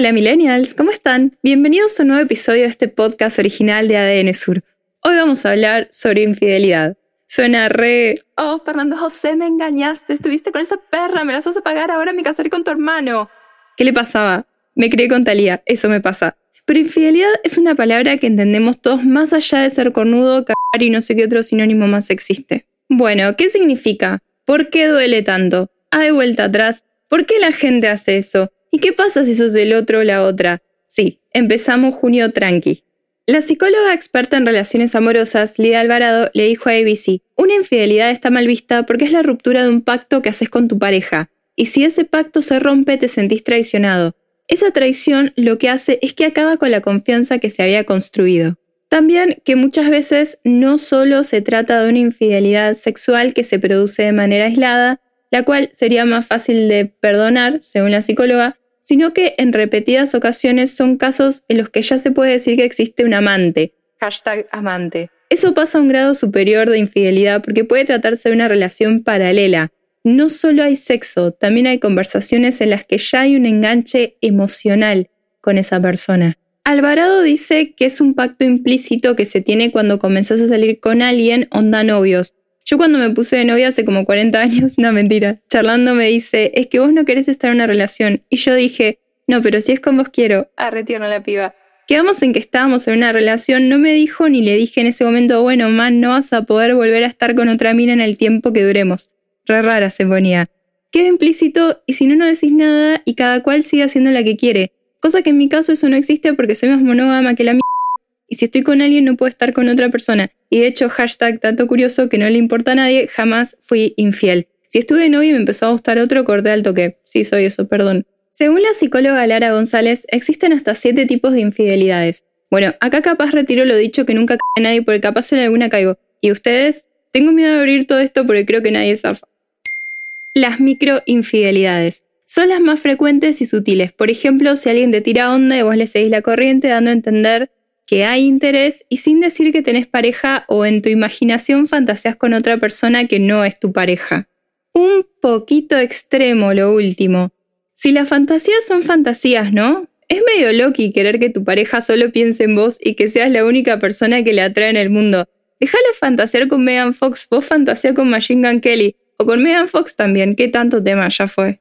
Hola millennials, ¿cómo están? Bienvenidos a un nuevo episodio de este podcast original de ADN Sur. Hoy vamos a hablar sobre infidelidad. Suena re... Oh, Fernando José, me engañaste, estuviste con esa perra, me las vas a pagar, ahora me casaré con tu hermano. ¿Qué le pasaba? Me crié con Talía, eso me pasa. Pero infidelidad es una palabra que entendemos todos más allá de ser cornudo, cagar y no sé qué otro sinónimo más existe. Bueno, ¿qué significa? ¿Por qué duele tanto? ¿Hay vuelta atrás? ¿Por qué la gente hace eso? ¿Y qué pasa si sos del otro o la otra? Sí, empezamos junio tranqui. La psicóloga experta en relaciones amorosas, Lidia Alvarado, le dijo a ABC, una infidelidad está mal vista porque es la ruptura de un pacto que haces con tu pareja, y si ese pacto se rompe te sentís traicionado. Esa traición lo que hace es que acaba con la confianza que se había construido. También que muchas veces no solo se trata de una infidelidad sexual que se produce de manera aislada, la cual sería más fácil de perdonar, según la psicóloga, sino que en repetidas ocasiones son casos en los que ya se puede decir que existe un amante. Hashtag amante. Eso pasa a un grado superior de infidelidad porque puede tratarse de una relación paralela. No solo hay sexo, también hay conversaciones en las que ya hay un enganche emocional con esa persona. Alvarado dice que es un pacto implícito que se tiene cuando comenzás a salir con alguien onda novios, yo cuando me puse de novia hace como 40 años, no mentira, charlando me dice, es que vos no querés estar en una relación. Y yo dije, no, pero si es con vos quiero. Ah, retierno la piba. Quedamos en que estábamos en una relación, no me dijo ni le dije en ese momento, bueno, man, no vas a poder volver a estar con otra mina en el tiempo que duremos. Re rara se ponía. Queda implícito y si no, no decís nada y cada cual sigue haciendo la que quiere. Cosa que en mi caso eso no existe porque soy más monógama que la mía y si estoy con alguien no puedo estar con otra persona. Y de hecho, hashtag tanto curioso que no le importa a nadie, jamás fui infiel. Si estuve novio y me empezó a gustar otro, corté al toque. Sí, soy eso, perdón. Según la psicóloga Lara González, existen hasta siete tipos de infidelidades. Bueno, acá capaz retiro lo dicho que nunca cae nadie porque capaz en alguna caigo. ¿Y ustedes? Tengo miedo de abrir todo esto porque creo que nadie zafa. Las microinfidelidades. Son las más frecuentes y sutiles. Por ejemplo, si alguien te tira onda y vos le seguís la corriente dando a entender que hay interés y sin decir que tenés pareja o en tu imaginación fantaseas con otra persona que no es tu pareja. Un poquito extremo lo último. Si las fantasías son fantasías, ¿no? Es medio loki querer que tu pareja solo piense en vos y que seas la única persona que le atrae en el mundo. Déjalo fantasear con Megan Fox, vos fantasea con Machine Gun Kelly, o con Megan Fox también, qué tanto tema ya fue.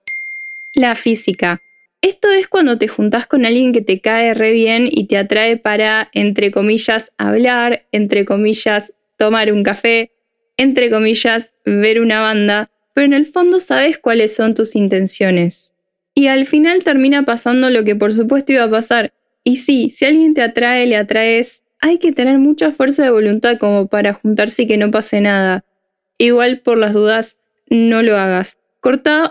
La física. Esto es cuando te juntás con alguien que te cae re bien y te atrae para, entre comillas, hablar, entre comillas, tomar un café, entre comillas, ver una banda, pero en el fondo sabes cuáles son tus intenciones. Y al final termina pasando lo que por supuesto iba a pasar. Y sí, si alguien te atrae, le atraes, hay que tener mucha fuerza de voluntad como para juntarse y que no pase nada. Igual por las dudas, no lo hagas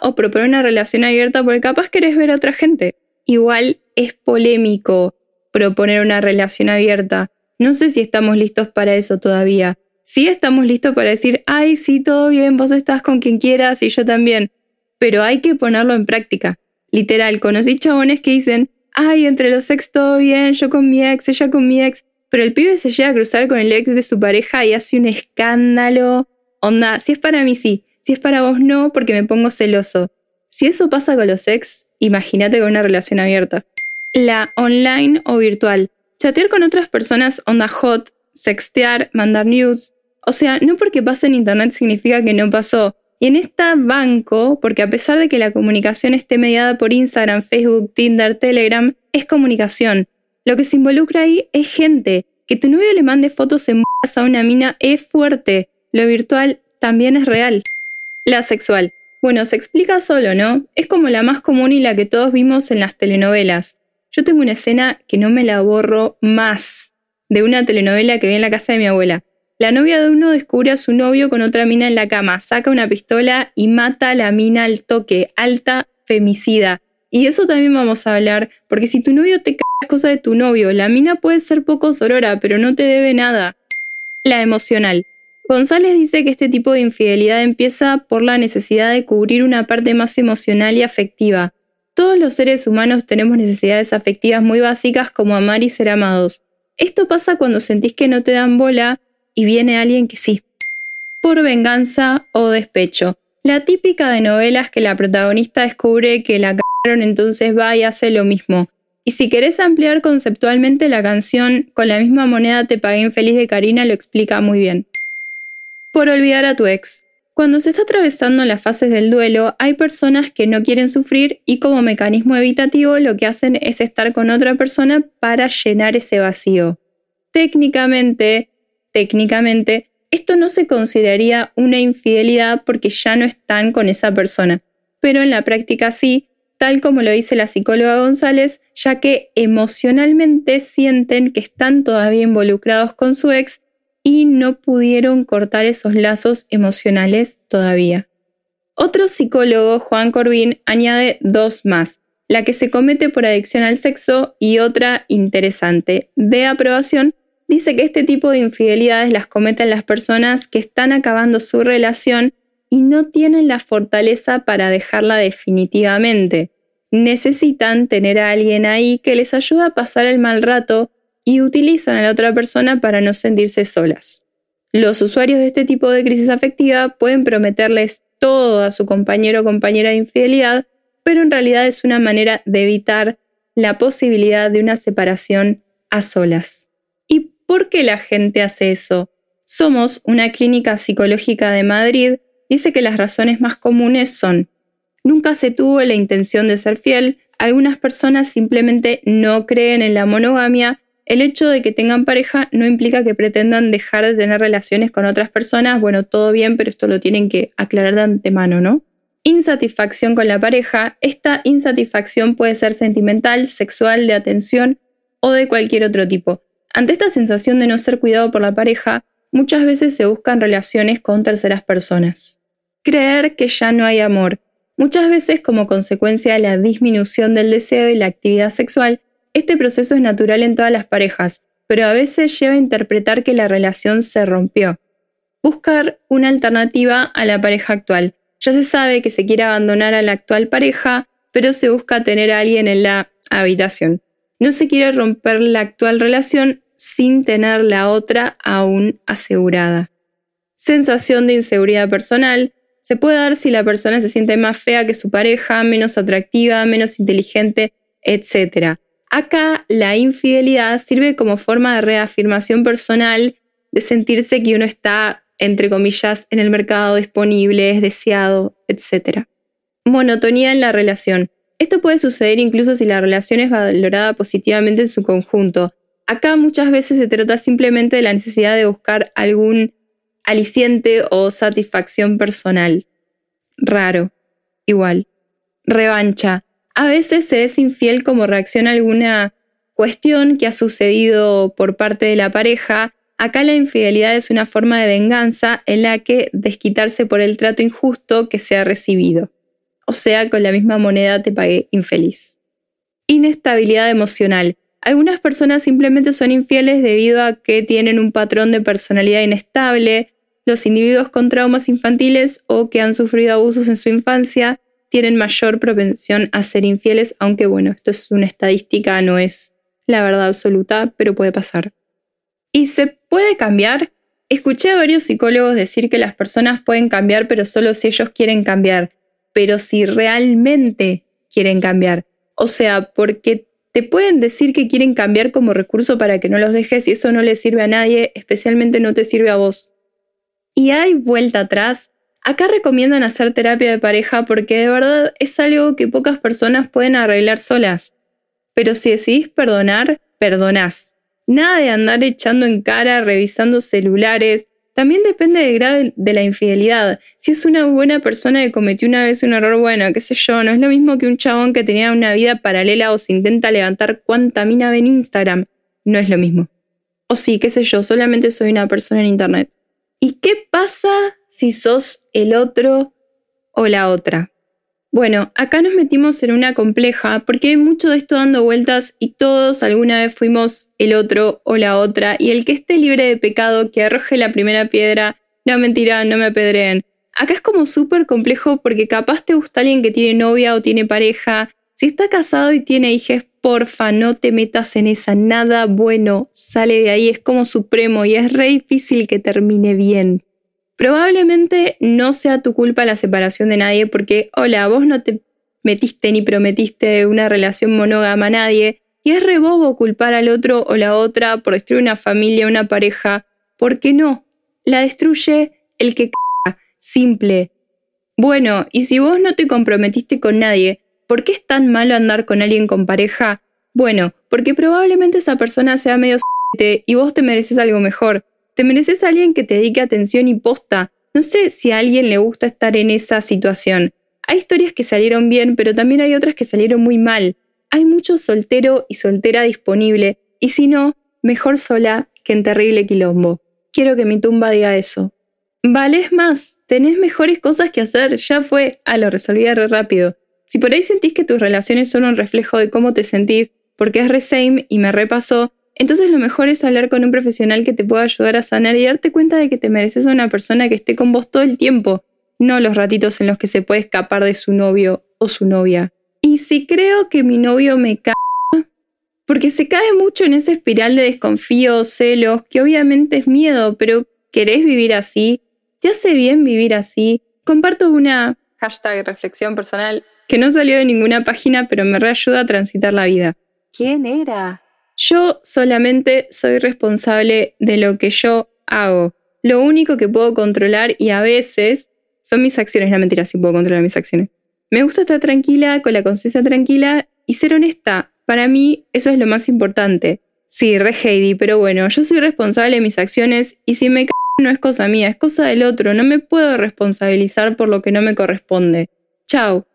o proponer una relación abierta porque capaz querés ver a otra gente. Igual es polémico proponer una relación abierta. No sé si estamos listos para eso todavía. Sí estamos listos para decir, ay, sí, todo bien, vos estás con quien quieras y yo también. Pero hay que ponerlo en práctica. Literal, conocí chabones que dicen, ay, entre los ex todo bien, yo con mi ex, ella con mi ex. Pero el pibe se llega a cruzar con el ex de su pareja y hace un escándalo. Onda, si es para mí sí, si es para vos, no, porque me pongo celoso. Si eso pasa con los ex, imagínate con una relación abierta. La online o virtual. Chatear con otras personas onda hot, sextear, mandar news. O sea, no porque pase en internet significa que no pasó. Y en esta banco, porque a pesar de que la comunicación esté mediada por Instagram, Facebook, Tinder, Telegram, es comunicación. Lo que se involucra ahí es gente. Que tu novio le mande fotos en a una mina es fuerte. Lo virtual también es real. La sexual. Bueno, se explica solo, ¿no? Es como la más común y la que todos vimos en las telenovelas. Yo tengo una escena que no me la borro más, de una telenovela que vi en la casa de mi abuela. La novia de uno descubre a su novio con otra mina en la cama, saca una pistola y mata a la mina al toque, alta femicida. Y eso también vamos a hablar, porque si tu novio te cae cosa de tu novio, la mina puede ser poco sorora, pero no te debe nada. La emocional. González dice que este tipo de infidelidad empieza por la necesidad de cubrir una parte más emocional y afectiva. Todos los seres humanos tenemos necesidades afectivas muy básicas como amar y ser amados. Esto pasa cuando sentís que no te dan bola y viene alguien que sí. Por venganza o despecho. La típica de novelas que la protagonista descubre que la cagaron entonces va y hace lo mismo. Y si querés ampliar conceptualmente la canción Con la misma moneda te pagué infeliz de Karina lo explica muy bien por olvidar a tu ex. Cuando se está atravesando las fases del duelo, hay personas que no quieren sufrir y como mecanismo evitativo lo que hacen es estar con otra persona para llenar ese vacío. Técnicamente, técnicamente, esto no se consideraría una infidelidad porque ya no están con esa persona, pero en la práctica sí, tal como lo dice la psicóloga González, ya que emocionalmente sienten que están todavía involucrados con su ex y no pudieron cortar esos lazos emocionales todavía. Otro psicólogo, Juan Corbin, añade dos más, la que se comete por adicción al sexo y otra interesante, de aprobación, dice que este tipo de infidelidades las cometen las personas que están acabando su relación y no tienen la fortaleza para dejarla definitivamente. Necesitan tener a alguien ahí que les ayude a pasar el mal rato y utilizan a la otra persona para no sentirse solas. Los usuarios de este tipo de crisis afectiva pueden prometerles todo a su compañero o compañera de infidelidad, pero en realidad es una manera de evitar la posibilidad de una separación a solas. ¿Y por qué la gente hace eso? Somos una clínica psicológica de Madrid, dice que las razones más comunes son nunca se tuvo la intención de ser fiel, algunas personas simplemente no creen en la monogamia el hecho de que tengan pareja no implica que pretendan dejar de tener relaciones con otras personas. Bueno, todo bien, pero esto lo tienen que aclarar de antemano, ¿no? Insatisfacción con la pareja. Esta insatisfacción puede ser sentimental, sexual, de atención o de cualquier otro tipo. Ante esta sensación de no ser cuidado por la pareja, muchas veces se buscan relaciones con terceras personas. Creer que ya no hay amor. Muchas veces como consecuencia de la disminución del deseo y la actividad sexual, este proceso es natural en todas las parejas, pero a veces lleva a interpretar que la relación se rompió. Buscar una alternativa a la pareja actual. Ya se sabe que se quiere abandonar a la actual pareja, pero se busca tener a alguien en la habitación. No se quiere romper la actual relación sin tener la otra aún asegurada. Sensación de inseguridad personal. Se puede dar si la persona se siente más fea que su pareja, menos atractiva, menos inteligente, etc. Acá la infidelidad sirve como forma de reafirmación personal, de sentirse que uno está, entre comillas, en el mercado disponible, es deseado, etc. Monotonía en la relación. Esto puede suceder incluso si la relación es valorada positivamente en su conjunto. Acá muchas veces se trata simplemente de la necesidad de buscar algún aliciente o satisfacción personal. Raro. Igual. Revancha a veces se es infiel como reacción a alguna cuestión que ha sucedido por parte de la pareja. Acá la infidelidad es una forma de venganza en la que desquitarse por el trato injusto que se ha recibido. O sea, con la misma moneda te pagué infeliz. Inestabilidad emocional. Algunas personas simplemente son infieles debido a que tienen un patrón de personalidad inestable, los individuos con traumas infantiles o que han sufrido abusos en su infancia tienen mayor propensión a ser infieles, aunque bueno, esto es una estadística, no es la verdad absoluta, pero puede pasar. ¿Y se puede cambiar? Escuché a varios psicólogos decir que las personas pueden cambiar, pero solo si ellos quieren cambiar, pero si realmente quieren cambiar. O sea, porque te pueden decir que quieren cambiar como recurso para que no los dejes y eso no le sirve a nadie, especialmente no te sirve a vos. Y hay vuelta atrás, Acá recomiendan hacer terapia de pareja porque de verdad es algo que pocas personas pueden arreglar solas. Pero si decidís perdonar, perdonás. Nada de andar echando en cara, revisando celulares. También depende del grado de la infidelidad. Si es una buena persona que cometió una vez un error bueno, qué sé yo, no es lo mismo que un chabón que tenía una vida paralela o se intenta levantar cuanta mina ve en Instagram. No es lo mismo. O sí, qué sé yo, solamente soy una persona en Internet. ¿Y qué pasa si sos el otro o la otra? Bueno, acá nos metimos en una compleja porque hay mucho de esto dando vueltas y todos alguna vez fuimos el otro o la otra y el que esté libre de pecado que arroje la primera piedra, no mentira, no me apedreen. Acá es como súper complejo porque capaz te gusta alguien que tiene novia o tiene pareja. Si está casado y tiene hijos, porfa, no te metas en esa. Nada bueno sale de ahí, es como supremo y es re difícil que termine bien. Probablemente no sea tu culpa la separación de nadie porque, hola, vos no te metiste ni prometiste una relación monógama a nadie y es rebobo culpar al otro o la otra por destruir una familia, una pareja. ¿Por qué no? La destruye el que c simple. Bueno, y si vos no te comprometiste con nadie, ¿por qué es tan malo andar con alguien con pareja? Bueno, porque probablemente esa persona sea medio y vos te mereces algo mejor. Te mereces a alguien que te dedique atención y posta. No sé si a alguien le gusta estar en esa situación. Hay historias que salieron bien, pero también hay otras que salieron muy mal. Hay mucho soltero y soltera disponible, y si no, mejor sola que en terrible quilombo. Quiero que mi tumba diga eso. Vales más, tenés mejores cosas que hacer, ya fue, ah, lo resolví re rápido. Si por ahí sentís que tus relaciones son un reflejo de cómo te sentís, porque es re same y me repasó, entonces lo mejor es hablar con un profesional que te pueda ayudar a sanar y darte cuenta de que te mereces a una persona que esté con vos todo el tiempo, no los ratitos en los que se puede escapar de su novio o su novia. Y si creo que mi novio me cae, porque se cae mucho en esa espiral de desconfío, celos, que obviamente es miedo, pero ¿querés vivir así? ¿Te hace bien vivir así? Comparto una hashtag reflexión personal que no salió de ninguna página, pero me reayuda a transitar la vida. ¿Quién era? Yo solamente soy responsable de lo que yo hago. Lo único que puedo controlar y a veces son mis acciones. La mentira, sí puedo controlar mis acciones. Me gusta estar tranquila, con la conciencia tranquila y ser honesta. Para mí eso es lo más importante. Sí, re Heidi, pero bueno, yo soy responsable de mis acciones y si me c no es cosa mía, es cosa del otro. No me puedo responsabilizar por lo que no me corresponde. Chao.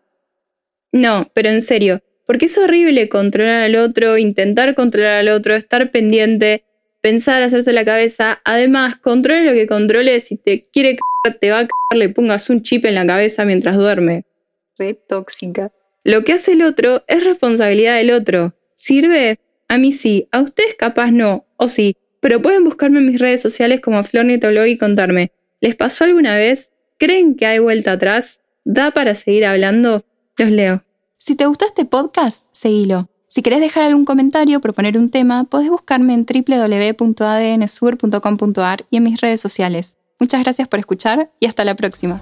No, pero en serio, porque es horrible controlar al otro, intentar controlar al otro, estar pendiente, pensar, hacerse la cabeza. Además, controle lo que controle. Si te quiere cagar, te va a cagar, le pongas un chip en la cabeza mientras duerme. Re tóxica. Lo que hace el otro es responsabilidad del otro. ¿Sirve? A mí sí, a ustedes capaz no, o sí, pero pueden buscarme en mis redes sociales como Flornitoblog y contarme. ¿Les pasó alguna vez? ¿Creen que hay vuelta atrás? ¿Da para seguir hablando? Los leo. Si te gustó este podcast, seguilo. Si querés dejar algún comentario o proponer un tema, podés buscarme en www.adnsur.com.ar y en mis redes sociales. Muchas gracias por escuchar y hasta la próxima.